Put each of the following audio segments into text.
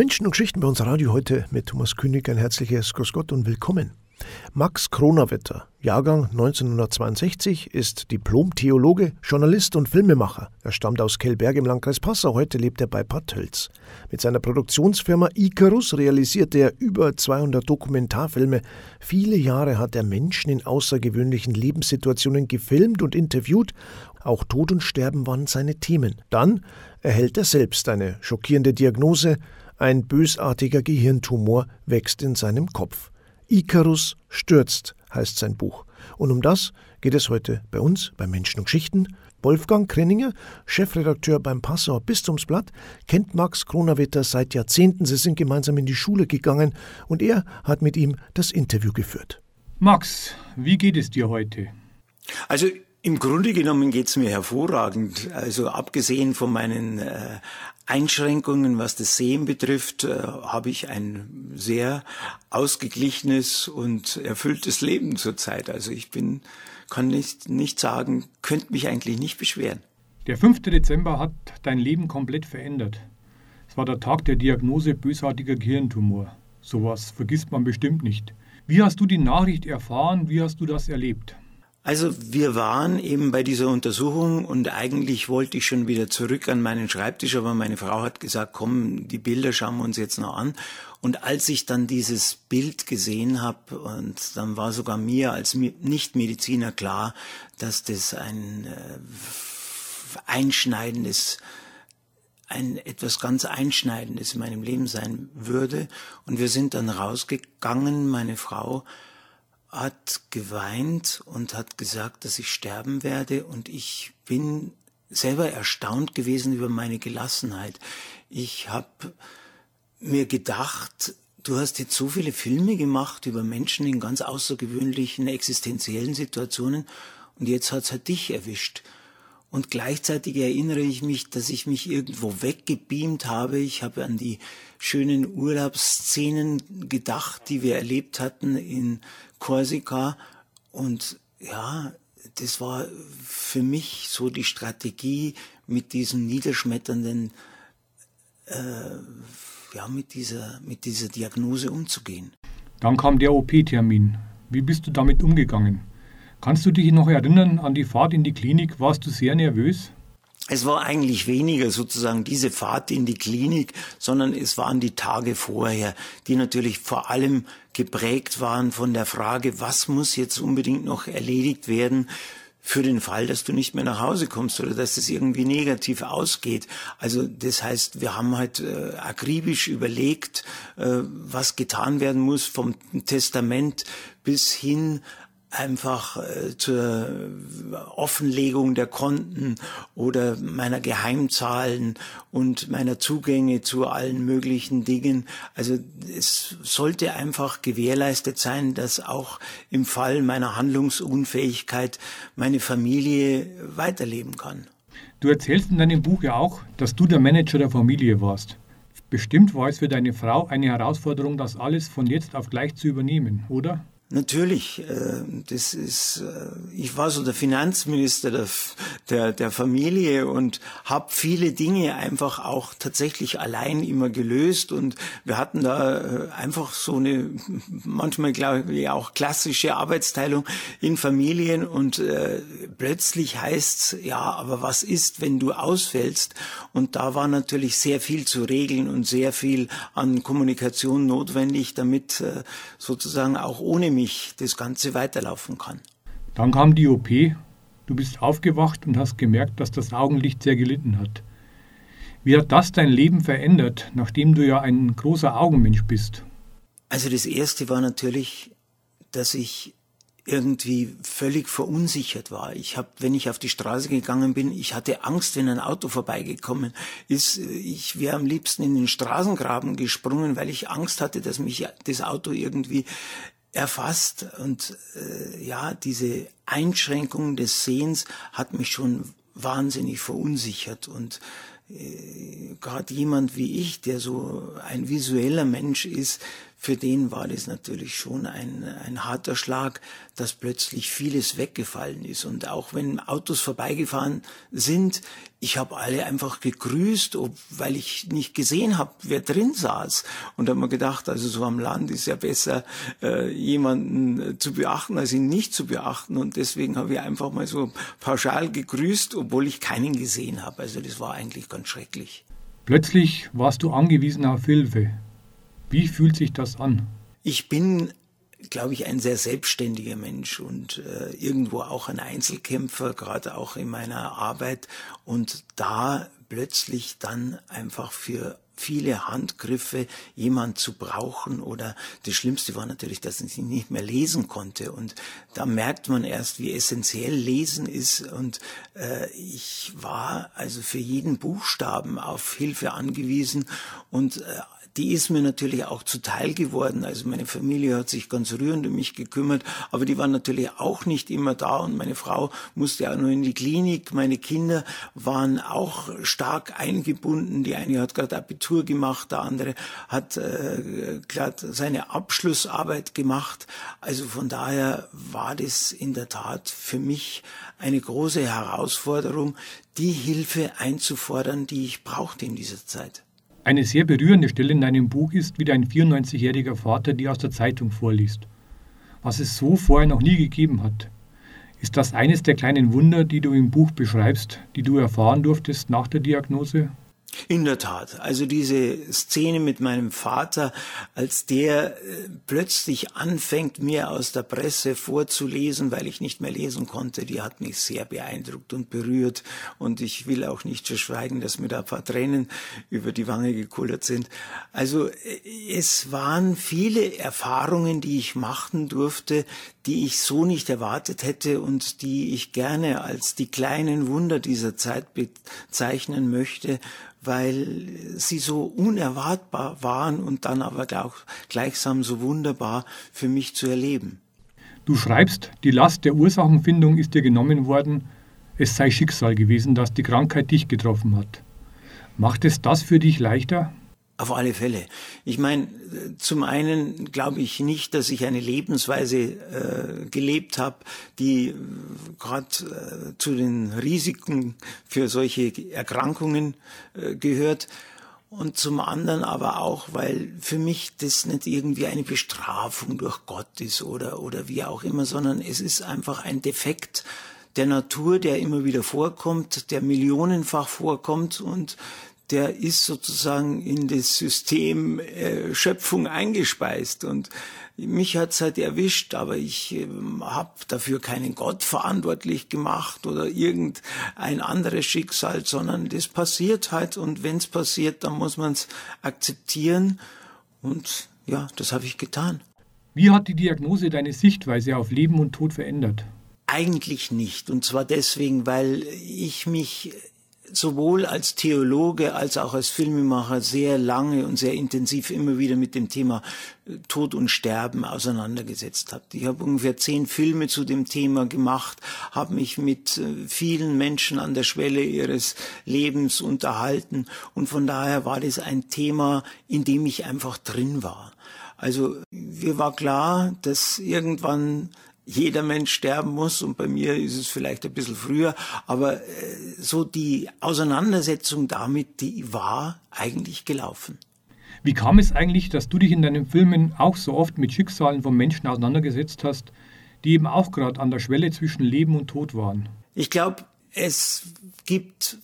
Menschen und Geschichten bei uns Radio heute mit Thomas König. Ein herzliches Grüß Gott und willkommen. Max Kronawetter, Jahrgang 1962, ist Diplom-Theologe, Journalist und Filmemacher. Er stammt aus Kellberg im Landkreis Passau. Heute lebt er bei Bad Tölz. Mit seiner Produktionsfirma Icarus realisiert er über 200 Dokumentarfilme. Viele Jahre hat er Menschen in außergewöhnlichen Lebenssituationen gefilmt und interviewt. Auch Tod und Sterben waren seine Themen. Dann erhält er selbst eine schockierende Diagnose. Ein bösartiger Gehirntumor wächst in seinem Kopf. Icarus stürzt heißt sein Buch. Und um das geht es heute bei uns, bei Menschen und Geschichten. Wolfgang Krenninger, Chefredakteur beim Passauer Bistumsblatt, kennt Max Kronawetter seit Jahrzehnten. Sie sind gemeinsam in die Schule gegangen und er hat mit ihm das Interview geführt. Max, wie geht es dir heute? Also im Grunde genommen geht es mir hervorragend. Also abgesehen von meinen äh, Einschränkungen, was das Sehen betrifft, äh, habe ich ein sehr ausgeglichenes und erfülltes Leben zurzeit. Also ich bin, kann nicht, nicht sagen, könnte mich eigentlich nicht beschweren. Der 5. Dezember hat dein Leben komplett verändert. Es war der Tag der Diagnose bösartiger Gehirntumor. Sowas vergisst man bestimmt nicht. Wie hast du die Nachricht erfahren? Wie hast du das erlebt? Also wir waren eben bei dieser Untersuchung und eigentlich wollte ich schon wieder zurück an meinen Schreibtisch, aber meine Frau hat gesagt, komm, die Bilder schauen wir uns jetzt noch an. Und als ich dann dieses Bild gesehen habe, und dann war sogar mir als Nichtmediziner klar, dass das ein äh, einschneidendes ein etwas ganz Einschneidendes in meinem Leben sein würde. Und wir sind dann rausgegangen, meine Frau hat geweint und hat gesagt, dass ich sterben werde und ich bin selber erstaunt gewesen über meine Gelassenheit. Ich habe mir gedacht, du hast jetzt so viele Filme gemacht über Menschen in ganz außergewöhnlichen existenziellen Situationen und jetzt hat's halt dich erwischt. Und gleichzeitig erinnere ich mich, dass ich mich irgendwo weggebeamt habe. Ich habe an die schönen Urlaubsszenen gedacht, die wir erlebt hatten in Korsika. Und ja, das war für mich so die Strategie, mit diesem niederschmetternden, äh, ja, mit dieser, mit dieser Diagnose umzugehen. Dann kam der OP-Termin. Wie bist du damit umgegangen? Kannst du dich noch erinnern an die Fahrt in die Klinik? Warst du sehr nervös? Es war eigentlich weniger sozusagen diese Fahrt in die Klinik, sondern es waren die Tage vorher, die natürlich vor allem geprägt waren von der Frage, was muss jetzt unbedingt noch erledigt werden für den Fall, dass du nicht mehr nach Hause kommst oder dass es irgendwie negativ ausgeht. Also das heißt, wir haben halt äh, akribisch überlegt, äh, was getan werden muss vom Testament bis hin einfach äh, zur Offenlegung der Konten oder meiner Geheimzahlen und meiner Zugänge zu allen möglichen Dingen. Also es sollte einfach gewährleistet sein, dass auch im Fall meiner Handlungsunfähigkeit meine Familie weiterleben kann. Du erzählst in deinem Buch ja auch, dass du der Manager der Familie warst. Bestimmt war es für deine Frau eine Herausforderung, das alles von jetzt auf gleich zu übernehmen, oder? Natürlich, äh, das ist, äh, ich war so der Finanzminister der, der, der Familie und habe viele Dinge einfach auch tatsächlich allein immer gelöst und wir hatten da äh, einfach so eine, manchmal glaube ich auch klassische Arbeitsteilung in Familien und äh, plötzlich heißt's ja, aber was ist, wenn du ausfällst? Und da war natürlich sehr viel zu regeln und sehr viel an Kommunikation notwendig, damit äh, sozusagen auch ohne mich mich das Ganze weiterlaufen kann. Dann kam die OP. Du bist aufgewacht und hast gemerkt, dass das Augenlicht sehr gelitten hat. Wie hat das dein Leben verändert, nachdem du ja ein großer Augenmensch bist? Also das Erste war natürlich, dass ich irgendwie völlig verunsichert war. Ich habe, wenn ich auf die Straße gegangen bin, ich hatte Angst, wenn ein Auto vorbeigekommen ist. Ich wäre am liebsten in den Straßengraben gesprungen, weil ich Angst hatte, dass mich das Auto irgendwie erfasst und äh, ja, diese Einschränkung des Sehens hat mich schon wahnsinnig verunsichert und äh, gerade jemand wie ich, der so ein visueller Mensch ist, für den war das natürlich schon ein, ein harter Schlag, dass plötzlich vieles weggefallen ist. Und auch wenn Autos vorbeigefahren sind, ich habe alle einfach gegrüßt, ob, weil ich nicht gesehen habe, wer drin saß. Und habe mir gedacht, also so am Land ist ja besser, äh, jemanden äh, zu beachten, als ihn nicht zu beachten. Und deswegen habe ich einfach mal so pauschal gegrüßt, obwohl ich keinen gesehen habe. Also das war eigentlich ganz schrecklich. Plötzlich warst du angewiesen auf Hilfe. Wie fühlt sich das an? Ich bin glaube ich, ein sehr selbstständiger Mensch und äh, irgendwo auch ein Einzelkämpfer, gerade auch in meiner Arbeit. Und da plötzlich dann einfach für viele Handgriffe jemand zu brauchen oder das Schlimmste war natürlich, dass ich nicht mehr lesen konnte und da merkt man erst, wie essentiell Lesen ist und äh, ich war also für jeden Buchstaben auf Hilfe angewiesen und äh, die ist mir natürlich auch zuteil geworden. Also meine Familie hat sich ganz rührend um mich gekümmert, aber die waren natürlich auch nicht immer da und meine Frau musste auch nur in die Klinik. Meine Kinder waren auch stark eingebunden. Die eine hat gerade Abitur gemacht, der andere hat äh, gerade seine Abschlussarbeit gemacht. Also von daher war das in der Tat für mich eine große Herausforderung, die Hilfe einzufordern, die ich brauchte in dieser Zeit. Eine sehr berührende Stelle in deinem Buch ist, wie dein 94-jähriger Vater dir aus der Zeitung vorliest. Was es so vorher noch nie gegeben hat. Ist das eines der kleinen Wunder, die du im Buch beschreibst, die du erfahren durftest nach der Diagnose? In der Tat. Also diese Szene mit meinem Vater, als der äh, plötzlich anfängt, mir aus der Presse vorzulesen, weil ich nicht mehr lesen konnte, die hat mich sehr beeindruckt und berührt. Und ich will auch nicht verschweigen, dass mir da ein paar Tränen über die Wange gekullert sind. Also äh, es waren viele Erfahrungen, die ich machen durfte, die ich so nicht erwartet hätte und die ich gerne als die kleinen Wunder dieser Zeit bezeichnen möchte weil sie so unerwartbar waren und dann aber auch gleichsam so wunderbar für mich zu erleben. Du schreibst, die Last der Ursachenfindung ist dir genommen worden, es sei Schicksal gewesen, dass die Krankheit dich getroffen hat. Macht es das für dich leichter? Auf alle Fälle. Ich meine, zum einen glaube ich nicht, dass ich eine Lebensweise äh, gelebt habe, die äh, gerade äh, zu den Risiken für solche Erkrankungen äh, gehört. Und zum anderen aber auch, weil für mich das nicht irgendwie eine Bestrafung durch Gott ist oder, oder wie auch immer, sondern es ist einfach ein Defekt der Natur, der immer wieder vorkommt, der millionenfach vorkommt und der ist sozusagen in das System äh, Schöpfung eingespeist und mich hat's halt erwischt, aber ich äh, habe dafür keinen Gott verantwortlich gemacht oder irgendein anderes Schicksal, sondern das passiert halt und wenn's passiert, dann muss man's akzeptieren und ja, das habe ich getan. Wie hat die Diagnose deine Sichtweise auf Leben und Tod verändert? Eigentlich nicht. Und zwar deswegen, weil ich mich sowohl als Theologe als auch als Filmemacher sehr lange und sehr intensiv immer wieder mit dem Thema äh, Tod und Sterben auseinandergesetzt habe. Ich habe ungefähr zehn Filme zu dem Thema gemacht, habe mich mit äh, vielen Menschen an der Schwelle ihres Lebens unterhalten und von daher war das ein Thema, in dem ich einfach drin war. Also mir war klar, dass irgendwann jeder Mensch sterben muss und bei mir ist es vielleicht ein bisschen früher, aber äh, so die Auseinandersetzung damit, die war eigentlich gelaufen. Wie kam es eigentlich, dass du dich in deinen Filmen auch so oft mit Schicksalen von Menschen auseinandergesetzt hast, die eben auch gerade an der Schwelle zwischen Leben und Tod waren? Ich glaube, es gibt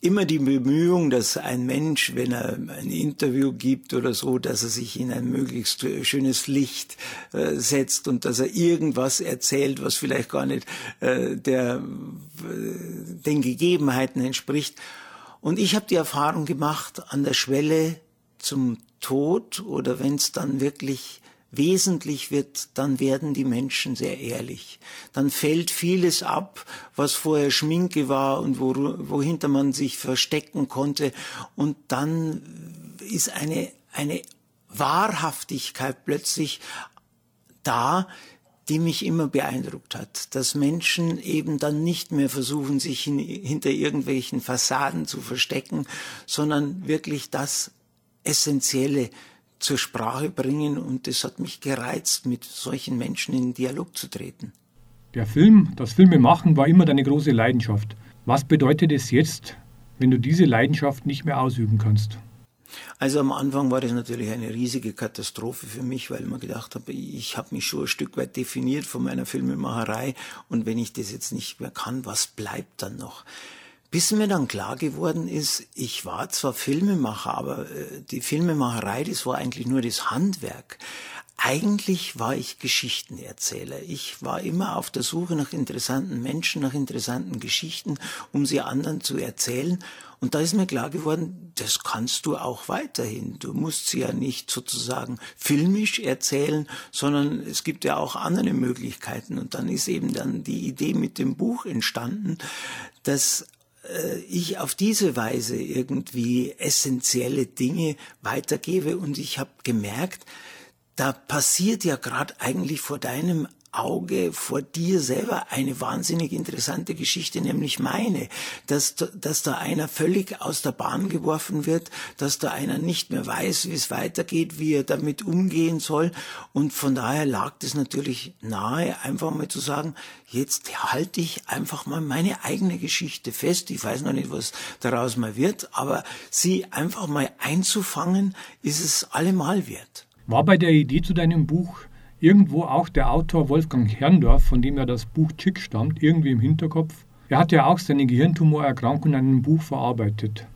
immer die Bemühung, dass ein Mensch, wenn er ein Interview gibt oder so, dass er sich in ein möglichst schönes Licht äh, setzt und dass er irgendwas erzählt, was vielleicht gar nicht äh, der, äh, den Gegebenheiten entspricht. Und ich habe die Erfahrung gemacht, an der Schwelle zum Tod oder wenn es dann wirklich wesentlich wird, dann werden die Menschen sehr ehrlich. Dann fällt vieles ab, was vorher Schminke war und wo, wohinter man sich verstecken konnte. Und dann ist eine, eine Wahrhaftigkeit plötzlich da, die mich immer beeindruckt hat, dass Menschen eben dann nicht mehr versuchen, sich hin, hinter irgendwelchen Fassaden zu verstecken, sondern wirklich das Essentielle zur Sprache bringen und das hat mich gereizt, mit solchen Menschen in Dialog zu treten. Der Film, das Filmemachen war immer deine große Leidenschaft. Was bedeutet es jetzt, wenn du diese Leidenschaft nicht mehr ausüben kannst? Also am Anfang war das natürlich eine riesige Katastrophe für mich, weil mir gedacht habe, ich habe mich schon ein Stück weit definiert von meiner Filmemacherei und wenn ich das jetzt nicht mehr kann, was bleibt dann noch? Bis mir dann klar geworden ist, ich war zwar Filmemacher, aber äh, die Filmemacherei, das war eigentlich nur das Handwerk. Eigentlich war ich Geschichtenerzähler. Ich war immer auf der Suche nach interessanten Menschen, nach interessanten Geschichten, um sie anderen zu erzählen. Und da ist mir klar geworden, das kannst du auch weiterhin. Du musst sie ja nicht sozusagen filmisch erzählen, sondern es gibt ja auch andere Möglichkeiten. Und dann ist eben dann die Idee mit dem Buch entstanden, dass ich auf diese Weise irgendwie essentielle Dinge weitergebe. Und ich habe gemerkt, da passiert ja gerade eigentlich vor deinem Auge vor dir selber eine wahnsinnig interessante Geschichte, nämlich meine, dass, dass da einer völlig aus der Bahn geworfen wird, dass da einer nicht mehr weiß, wie es weitergeht, wie er damit umgehen soll. Und von daher lag es natürlich nahe, einfach mal zu sagen, jetzt halte ich einfach mal meine eigene Geschichte fest. Ich weiß noch nicht, was daraus mal wird, aber sie einfach mal einzufangen, ist es allemal wert. War bei der Idee zu deinem Buch irgendwo auch der Autor Wolfgang Herrndorf, von dem ja das Buch Chick stammt, irgendwie im Hinterkopf? Er hat ja auch seine Gehirntumorerkrankung in einem Buch verarbeitet.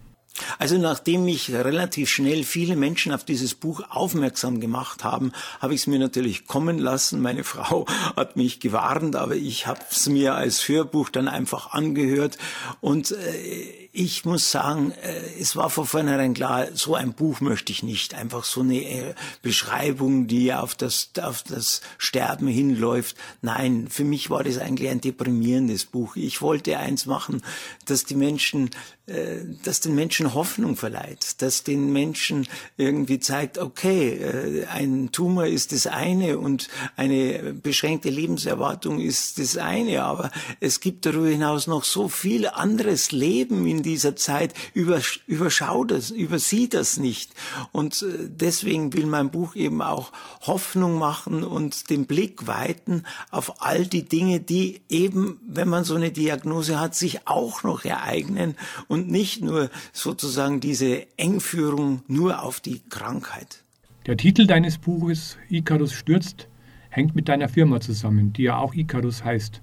Also nachdem mich relativ schnell viele Menschen auf dieses Buch aufmerksam gemacht haben, habe ich es mir natürlich kommen lassen. Meine Frau hat mich gewarnt, aber ich habe es mir als Hörbuch dann einfach angehört und äh, ich muss sagen, äh, es war von vornherein klar, so ein Buch möchte ich nicht. Einfach so eine äh, Beschreibung, die auf das, auf das Sterben hinläuft. Nein, für mich war das eigentlich ein deprimierendes Buch. Ich wollte eins machen, dass die Menschen, äh, dass den Menschen Hoffnung verleiht, dass den Menschen irgendwie zeigt, okay, ein Tumor ist das eine und eine beschränkte Lebenserwartung ist das eine, aber es gibt darüber hinaus noch so viel anderes Leben in dieser Zeit überschaut es, übersieht das nicht. Und äh, deswegen will mein Buch eben auch Hoffnung machen und den Blick weiten auf all die Dinge, die eben, wenn man so eine Diagnose hat, sich auch noch ereignen und nicht nur sozusagen diese Engführung nur auf die Krankheit. Der Titel deines Buches Icarus stürzt hängt mit deiner Firma zusammen, die ja auch Icarus heißt.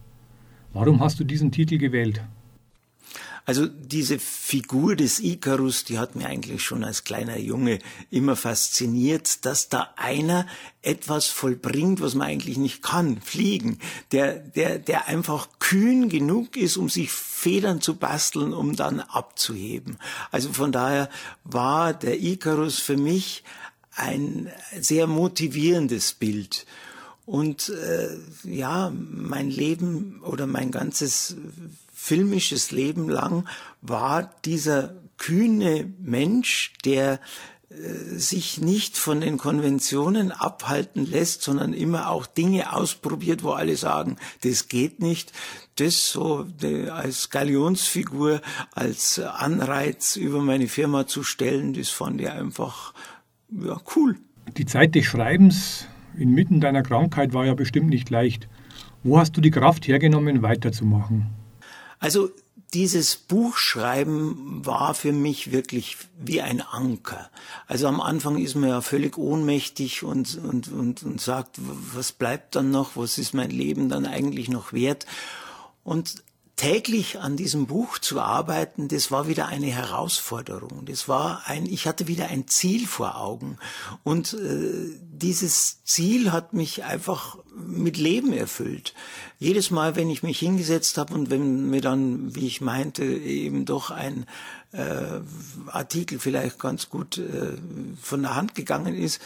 Warum hast du diesen Titel gewählt? Also diese Figur des Icarus, die hat mir eigentlich schon als kleiner Junge immer fasziniert, dass da einer etwas vollbringt, was man eigentlich nicht kann, fliegen, der, der, der einfach kühn genug ist, um sich Federn zu basteln, um dann abzuheben. Also von daher war der Icarus für mich ein sehr motivierendes Bild. Und äh, ja, mein Leben oder mein ganzes filmisches Leben lang war dieser kühne Mensch, der äh, sich nicht von den Konventionen abhalten lässt, sondern immer auch Dinge ausprobiert, wo alle sagen, das geht nicht. Das so als Galionsfigur, als Anreiz über meine Firma zu stellen, das fand ich einfach ja, cool. Die Zeit des Schreibens inmitten deiner Krankheit war ja bestimmt nicht leicht. Wo hast du die Kraft hergenommen, weiterzumachen? Also dieses Buchschreiben war für mich wirklich wie ein Anker. Also am Anfang ist man ja völlig ohnmächtig und, und, und, und sagt, was bleibt dann noch, was ist mein Leben dann eigentlich noch wert? Und täglich an diesem Buch zu arbeiten, das war wieder eine Herausforderung. Das war ein, ich hatte wieder ein Ziel vor Augen. Und äh, dieses Ziel hat mich einfach mit Leben erfüllt. Jedes Mal, wenn ich mich hingesetzt habe und wenn mir dann, wie ich meinte, eben doch ein äh, Artikel vielleicht ganz gut äh, von der Hand gegangen ist,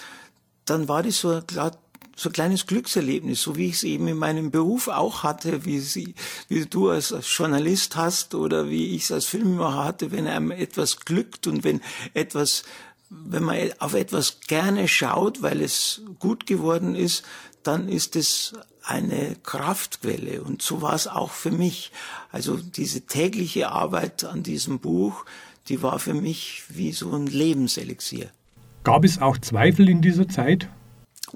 dann war das so klar so ein kleines Glückserlebnis, so wie ich es eben in meinem Beruf auch hatte, wie, sie, wie du als, Journalist hast oder wie ich es als Filmemacher hatte, wenn einem etwas glückt und wenn etwas, wenn man auf etwas gerne schaut, weil es gut geworden ist, dann ist es eine Kraftquelle. Und so war es auch für mich. Also diese tägliche Arbeit an diesem Buch, die war für mich wie so ein Lebenselixier. Gab es auch Zweifel in dieser Zeit?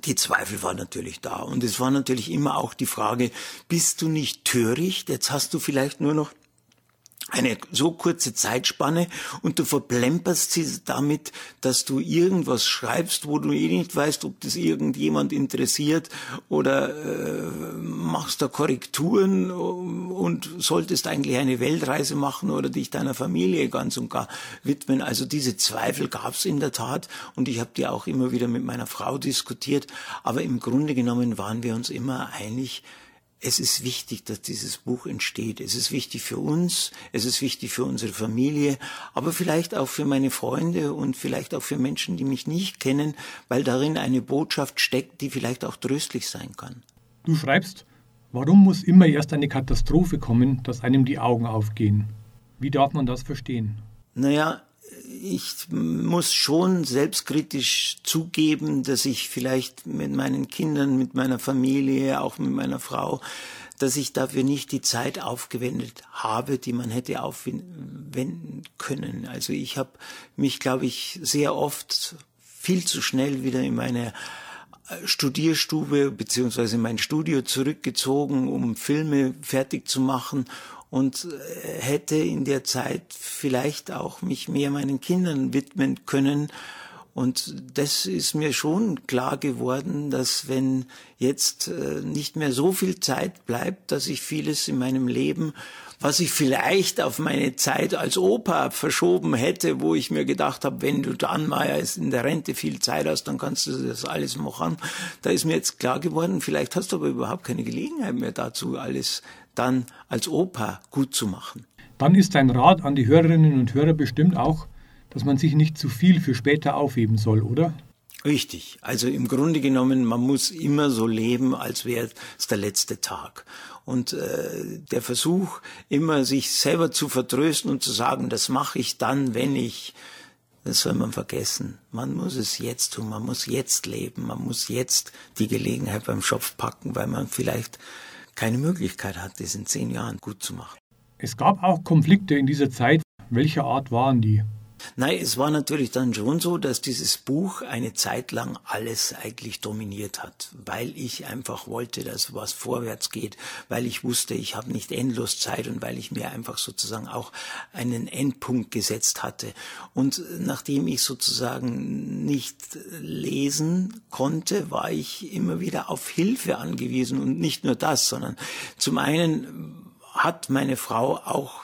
Die Zweifel waren natürlich da. Und es war natürlich immer auch die Frage, bist du nicht töricht? Jetzt hast du vielleicht nur noch eine so kurze Zeitspanne und du verplemperst sie damit, dass du irgendwas schreibst, wo du eh nicht weißt, ob das irgendjemand interessiert oder äh, machst da Korrekturen und solltest eigentlich eine Weltreise machen oder dich deiner Familie ganz und gar widmen. Also diese Zweifel gab es in der Tat und ich habe die auch immer wieder mit meiner Frau diskutiert, aber im Grunde genommen waren wir uns immer einig, es ist wichtig, dass dieses Buch entsteht. Es ist wichtig für uns, es ist wichtig für unsere Familie, aber vielleicht auch für meine Freunde und vielleicht auch für Menschen, die mich nicht kennen, weil darin eine Botschaft steckt, die vielleicht auch tröstlich sein kann. Du schreibst, warum muss immer erst eine Katastrophe kommen, dass einem die Augen aufgehen? Wie darf man das verstehen? Naja, ich muss schon selbstkritisch zugeben, dass ich vielleicht mit meinen Kindern, mit meiner Familie, auch mit meiner Frau, dass ich dafür nicht die Zeit aufgewendet habe, die man hätte aufwenden können. Also ich habe mich, glaube ich, sehr oft viel zu schnell wieder in meine äh, Studierstube beziehungsweise mein Studio zurückgezogen, um Filme fertig zu machen und äh, hätte in der Zeit vielleicht auch mich mehr meinen Kindern widmen können. Und das ist mir schon klar geworden, dass wenn jetzt äh, nicht mehr so viel Zeit bleibt, dass ich vieles in meinem Leben, was ich vielleicht auf meine Zeit als Opa verschoben hätte, wo ich mir gedacht habe, wenn du dann mal in der Rente viel Zeit hast, dann kannst du das alles machen. Da ist mir jetzt klar geworden, vielleicht hast du aber überhaupt keine Gelegenheit mehr dazu, alles dann als Opa gut zu machen. Dann ist dein Rat an die Hörerinnen und Hörer bestimmt auch, dass man sich nicht zu viel für später aufheben soll, oder? Richtig. Also im Grunde genommen, man muss immer so leben, als wäre es der letzte Tag. Und äh, der Versuch, immer sich selber zu vertrösten und zu sagen, das mache ich dann, wenn ich, das soll man vergessen. Man muss es jetzt tun, man muss jetzt leben, man muss jetzt die Gelegenheit beim Schopf packen, weil man vielleicht keine Möglichkeit hat, das in zehn Jahren gut zu machen. Es gab auch Konflikte in dieser Zeit. Welcher Art waren die? Nein, es war natürlich dann schon so, dass dieses Buch eine Zeit lang alles eigentlich dominiert hat, weil ich einfach wollte, dass was vorwärts geht, weil ich wusste, ich habe nicht endlos Zeit und weil ich mir einfach sozusagen auch einen Endpunkt gesetzt hatte. Und nachdem ich sozusagen nicht lesen konnte, war ich immer wieder auf Hilfe angewiesen und nicht nur das, sondern zum einen hat meine Frau auch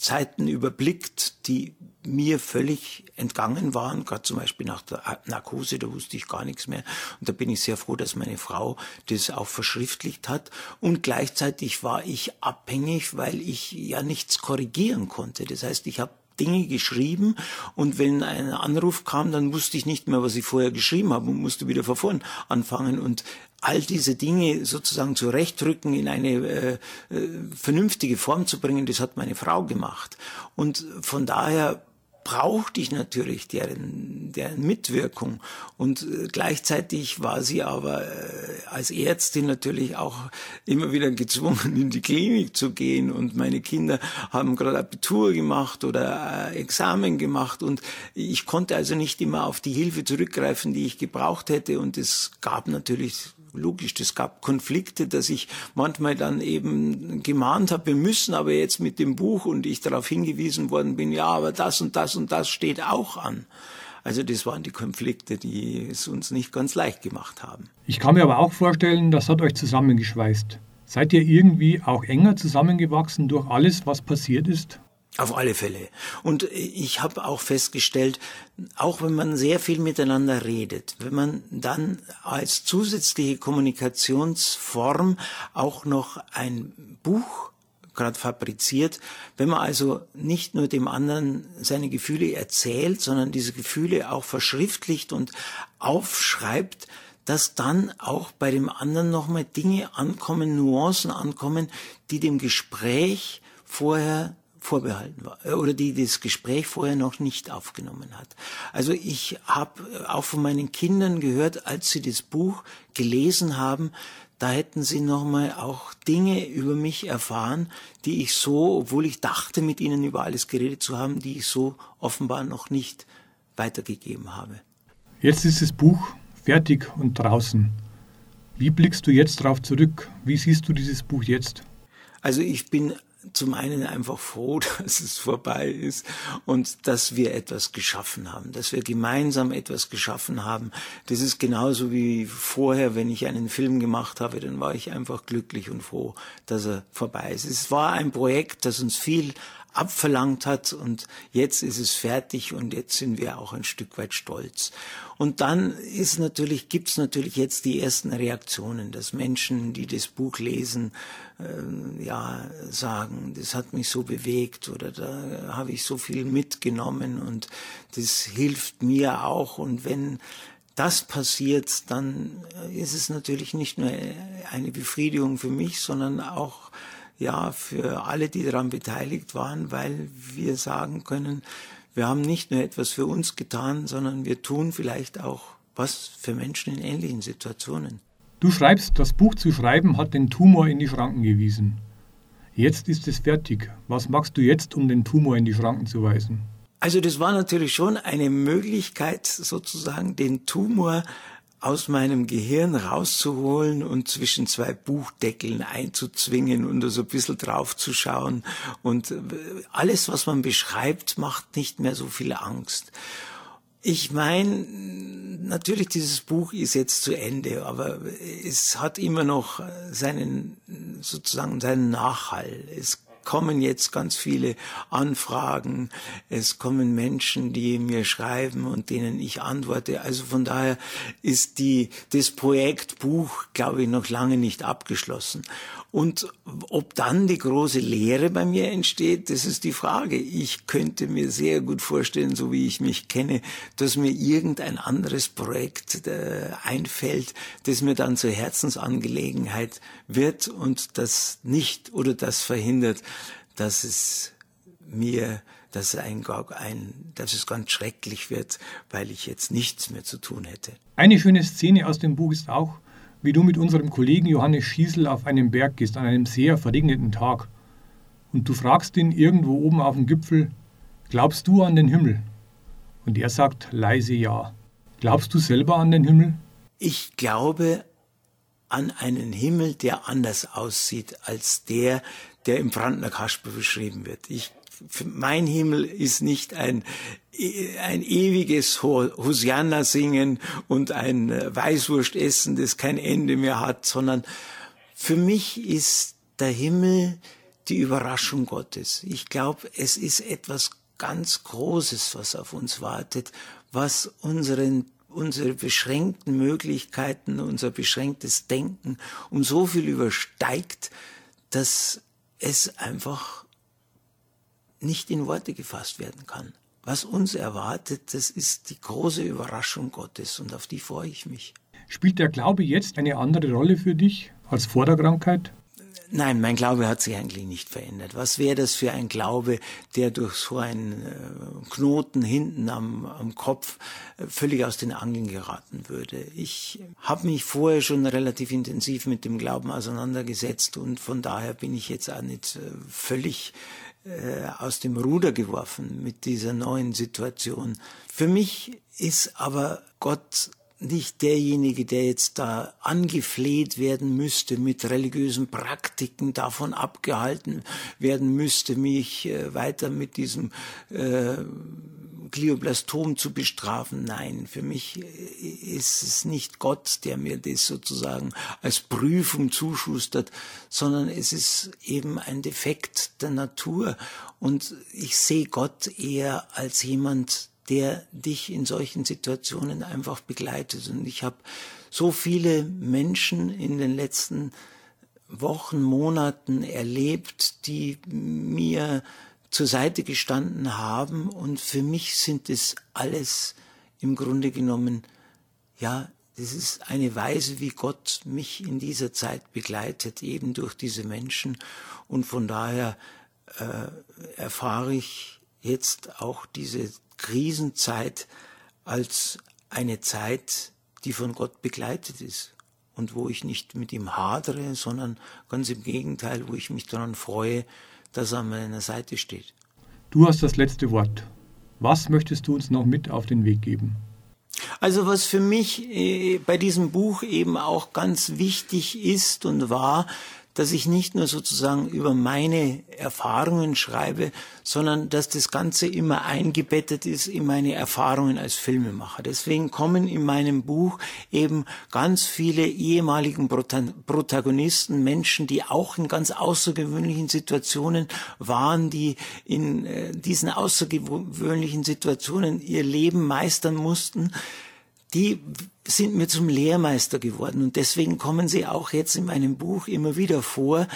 Zeiten überblickt, die mir völlig entgangen waren, gerade zum Beispiel nach der Narkose, da wusste ich gar nichts mehr. Und da bin ich sehr froh, dass meine Frau das auch verschriftlicht hat. Und gleichzeitig war ich abhängig, weil ich ja nichts korrigieren konnte. Das heißt, ich habe Dinge geschrieben und wenn ein Anruf kam, dann wusste ich nicht mehr, was ich vorher geschrieben habe und musste wieder von vorn anfangen und all diese Dinge sozusagen zurechtrücken, in eine äh, äh, vernünftige Form zu bringen, das hat meine Frau gemacht. Und von daher brauchte ich natürlich deren, deren Mitwirkung. Und äh, gleichzeitig war sie aber äh, als Ärztin natürlich auch immer wieder gezwungen, in die Klinik zu gehen. Und meine Kinder haben gerade Abitur gemacht oder äh, Examen gemacht. Und ich konnte also nicht immer auf die Hilfe zurückgreifen, die ich gebraucht hätte. Und es gab natürlich logisch, es gab Konflikte, dass ich manchmal dann eben gemahnt habe, wir müssen aber jetzt mit dem Buch und ich darauf hingewiesen worden bin, ja, aber das und das und das steht auch an. Also das waren die Konflikte, die es uns nicht ganz leicht gemacht haben. Ich kann mir aber auch vorstellen, das hat euch zusammengeschweißt. Seid ihr irgendwie auch enger zusammengewachsen durch alles, was passiert ist? Auf alle Fälle. Und ich habe auch festgestellt, auch wenn man sehr viel miteinander redet, wenn man dann als zusätzliche Kommunikationsform auch noch ein Buch gerade fabriziert, wenn man also nicht nur dem anderen seine Gefühle erzählt, sondern diese Gefühle auch verschriftlicht und aufschreibt, dass dann auch bei dem anderen nochmal Dinge ankommen, Nuancen ankommen, die dem Gespräch vorher vorbehalten war äh, oder die das Gespräch vorher noch nicht aufgenommen hat. Also ich habe äh, auch von meinen Kindern gehört, als sie das Buch gelesen haben, da hätten sie nochmal auch Dinge über mich erfahren, die ich so, obwohl ich dachte, mit ihnen über alles geredet zu haben, die ich so offenbar noch nicht weitergegeben habe. Jetzt ist das Buch fertig und draußen. Wie blickst du jetzt darauf zurück? Wie siehst du dieses Buch jetzt? Also ich bin zum einen einfach froh, dass es vorbei ist und dass wir etwas geschaffen haben, dass wir gemeinsam etwas geschaffen haben. Das ist genauso wie vorher, wenn ich einen Film gemacht habe, dann war ich einfach glücklich und froh, dass er vorbei ist. Es war ein Projekt, das uns viel abverlangt hat und jetzt ist es fertig und jetzt sind wir auch ein Stück weit stolz. Und dann ist natürlich, gibt's natürlich jetzt die ersten Reaktionen, dass Menschen, die das Buch lesen, äh, ja, sagen, das hat mich so bewegt oder da habe ich so viel mitgenommen und das hilft mir auch und wenn das passiert, dann ist es natürlich nicht nur eine Befriedigung für mich, sondern auch ja, für alle, die daran beteiligt waren, weil wir sagen können, wir haben nicht nur etwas für uns getan, sondern wir tun vielleicht auch was für Menschen in ähnlichen Situationen. Du schreibst, das Buch zu schreiben hat den Tumor in die Schranken gewiesen. Jetzt ist es fertig. Was machst du jetzt, um den Tumor in die Schranken zu weisen? Also das war natürlich schon eine Möglichkeit, sozusagen den Tumor aus meinem Gehirn rauszuholen und zwischen zwei Buchdeckeln einzuzwingen und so ein bisschen draufzuschauen. Und äh, alles, was man beschreibt, macht nicht mehr so viel Angst. Ich meine, natürlich, dieses Buch ist jetzt zu Ende, aber es hat immer noch seinen, sozusagen seinen Nachhall. Es kommen jetzt ganz viele Anfragen. Es kommen Menschen, die mir schreiben und denen ich antworte. Also von daher ist die, das Projektbuch, glaube ich, noch lange nicht abgeschlossen. Und ob dann die große Lehre bei mir entsteht, das ist die Frage. Ich könnte mir sehr gut vorstellen, so wie ich mich kenne, dass mir irgendein anderes Projekt äh, einfällt, das mir dann zur Herzensangelegenheit wird und das nicht oder das verhindert, dass es mir dass, ein, ein, dass es ganz schrecklich wird, weil ich jetzt nichts mehr zu tun hätte. Eine schöne Szene aus dem Buch ist auch, wie du mit unserem Kollegen Johannes Schiesel auf einen Berg gehst an einem sehr verregneten Tag. Und du fragst ihn irgendwo oben auf dem Gipfel, glaubst du an den Himmel? Und er sagt leise ja. Glaubst du selber an den Himmel? Ich glaube an einen Himmel, der anders aussieht als der, der im Brandner Kasper beschrieben wird. Ich mein Himmel ist nicht ein, ein ewiges Hosianna singen und ein äh, Weißwurst essen, das kein Ende mehr hat, sondern für mich ist der Himmel die Überraschung Gottes. Ich glaube, es ist etwas ganz Großes, was auf uns wartet, was unseren unsere beschränkten Möglichkeiten, unser beschränktes Denken um so viel übersteigt, dass es einfach nicht in Worte gefasst werden kann. Was uns erwartet, das ist die große Überraschung Gottes und auf die freue ich mich. Spielt der Glaube jetzt eine andere Rolle für dich als vor der Krankheit? Nein, mein Glaube hat sich eigentlich nicht verändert. Was wäre das für ein Glaube, der durch so einen äh, Knoten hinten am, am Kopf äh, völlig aus den Angeln geraten würde? Ich habe mich vorher schon relativ intensiv mit dem Glauben auseinandergesetzt und von daher bin ich jetzt auch nicht äh, völlig äh, aus dem Ruder geworfen mit dieser neuen Situation. Für mich ist aber Gott nicht derjenige, der jetzt da angefleht werden müsste, mit religiösen Praktiken davon abgehalten werden müsste, mich äh, weiter mit diesem äh, Glioblastom zu bestrafen. Nein, für mich äh, ist es nicht Gott, der mir das sozusagen als Prüfung zuschustert, sondern es ist eben ein Defekt der Natur. Und ich sehe Gott eher als jemand, der dich in solchen Situationen einfach begleitet. Und ich habe so viele Menschen in den letzten Wochen, Monaten erlebt, die mir zur Seite gestanden haben. Und für mich sind es alles im Grunde genommen, ja, das ist eine Weise, wie Gott mich in dieser Zeit begleitet, eben durch diese Menschen. Und von daher äh, erfahre ich jetzt auch diese Krisenzeit als eine Zeit, die von Gott begleitet ist und wo ich nicht mit ihm hadere, sondern ganz im Gegenteil, wo ich mich daran freue, dass er an meiner Seite steht. Du hast das letzte Wort. Was möchtest du uns noch mit auf den Weg geben? Also was für mich äh, bei diesem Buch eben auch ganz wichtig ist und war, dass ich nicht nur sozusagen über meine Erfahrungen schreibe, sondern dass das Ganze immer eingebettet ist in meine Erfahrungen als Filmemacher. Deswegen kommen in meinem Buch eben ganz viele ehemaligen Protagonisten, Menschen, die auch in ganz außergewöhnlichen Situationen waren, die in äh, diesen außergewöhnlichen Situationen ihr Leben meistern mussten, die sind mir zum Lehrmeister geworden und deswegen kommen sie auch jetzt in meinem Buch immer wieder vor,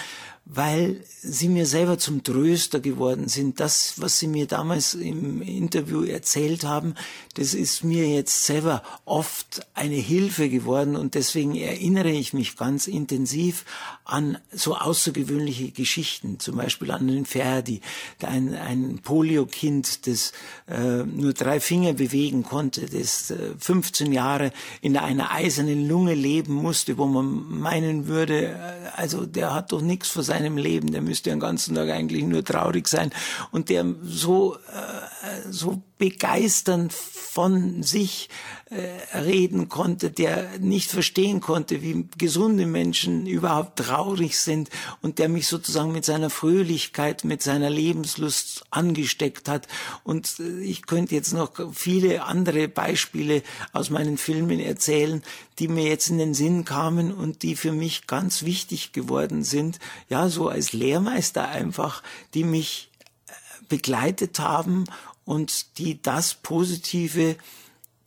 weil sie mir selber zum Tröster geworden sind. Das, was sie mir damals im Interview erzählt haben, das ist mir jetzt selber oft eine Hilfe geworden und deswegen erinnere ich mich ganz intensiv an so außergewöhnliche Geschichten, zum Beispiel an den Ferdi, ein, ein Polio-Kind, das äh, nur drei Finger bewegen konnte, das äh, 15 Jahre in einer eisernen Lunge leben musste, wo man meinen würde, äh, also der hat doch nichts für seinem Leben, der müsste den ganzen Tag eigentlich nur traurig sein. Und der so, äh, so begeisternd von sich äh, reden konnte, der nicht verstehen konnte, wie gesunde Menschen überhaupt traurig sind und der mich sozusagen mit seiner Fröhlichkeit, mit seiner Lebenslust angesteckt hat. Und äh, ich könnte jetzt noch viele andere Beispiele aus meinen Filmen erzählen, die mir jetzt in den Sinn kamen und die für mich ganz wichtig geworden sind. Ja, so als Lehrmeister einfach, die mich äh, begleitet haben und die das Positive,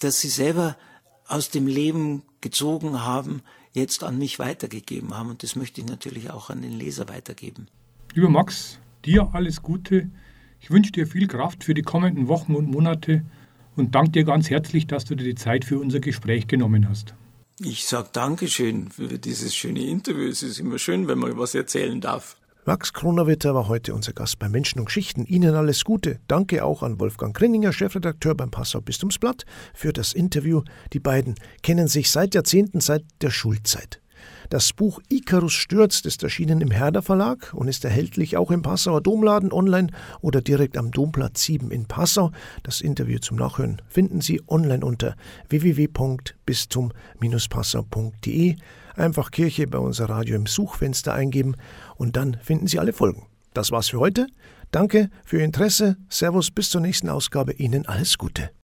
das sie selber aus dem Leben gezogen haben, jetzt an mich weitergegeben haben. Und das möchte ich natürlich auch an den Leser weitergeben. Lieber Max, dir alles Gute. Ich wünsche dir viel Kraft für die kommenden Wochen und Monate und danke dir ganz herzlich, dass du dir die Zeit für unser Gespräch genommen hast. Ich sage Dankeschön für dieses schöne Interview. Es ist immer schön, wenn man was erzählen darf. Max Kronawitter war heute unser Gast bei Menschen und Geschichten. Ihnen alles Gute. Danke auch an Wolfgang Grinninger, Chefredakteur beim Passau Bistumsblatt, für das Interview. Die beiden kennen sich seit Jahrzehnten, seit der Schulzeit. Das Buch Icarus stürzt ist erschienen im Herder Verlag und ist erhältlich auch im Passauer Domladen online oder direkt am Domplatz 7 in Passau. Das Interview zum Nachhören finden Sie online unter www.bistum-passau.de. Einfach Kirche bei unser Radio im Suchfenster eingeben und dann finden Sie alle Folgen. Das war's für heute. Danke für Ihr Interesse. Servus, bis zur nächsten Ausgabe. Ihnen alles Gute.